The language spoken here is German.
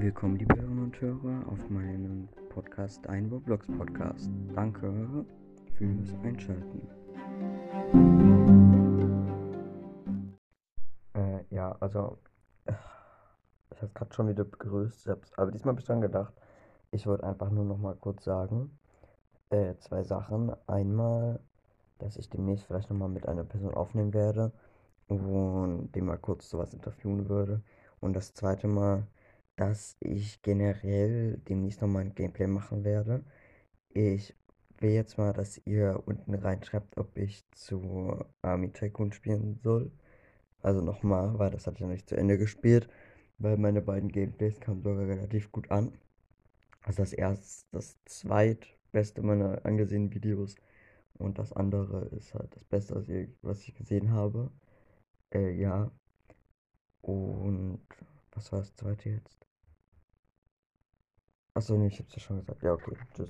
Willkommen, liebe Hörerinnen und Hörer, auf meinem Podcast, ein Roblox Podcast. Danke fürs Einschalten. Äh, ja, also, ich habe gerade schon wieder begrüßt, aber diesmal habe ich dran gedacht, ich wollte einfach nur noch mal kurz sagen, äh, zwei Sachen. Einmal, dass ich demnächst vielleicht noch mal mit einer Person aufnehmen werde und dem mal kurz sowas interviewen würde. Und das zweite Mal, dass ich generell demnächst nochmal ein Gameplay machen werde. Ich will jetzt mal, dass ihr unten reinschreibt, ob ich zu Army Tycoon spielen soll. Also nochmal, weil das hatte ich noch nicht zu Ende gespielt, weil meine beiden Gameplays kamen sogar relativ gut an. Also das erste, das zweitbeste meiner angesehenen Videos und das andere ist halt das Beste, was ich gesehen habe. Äh, ja. Und was war das zweite jetzt? Achso, nee, ich hab's ja schon gesagt. Ja, okay. Tschüss.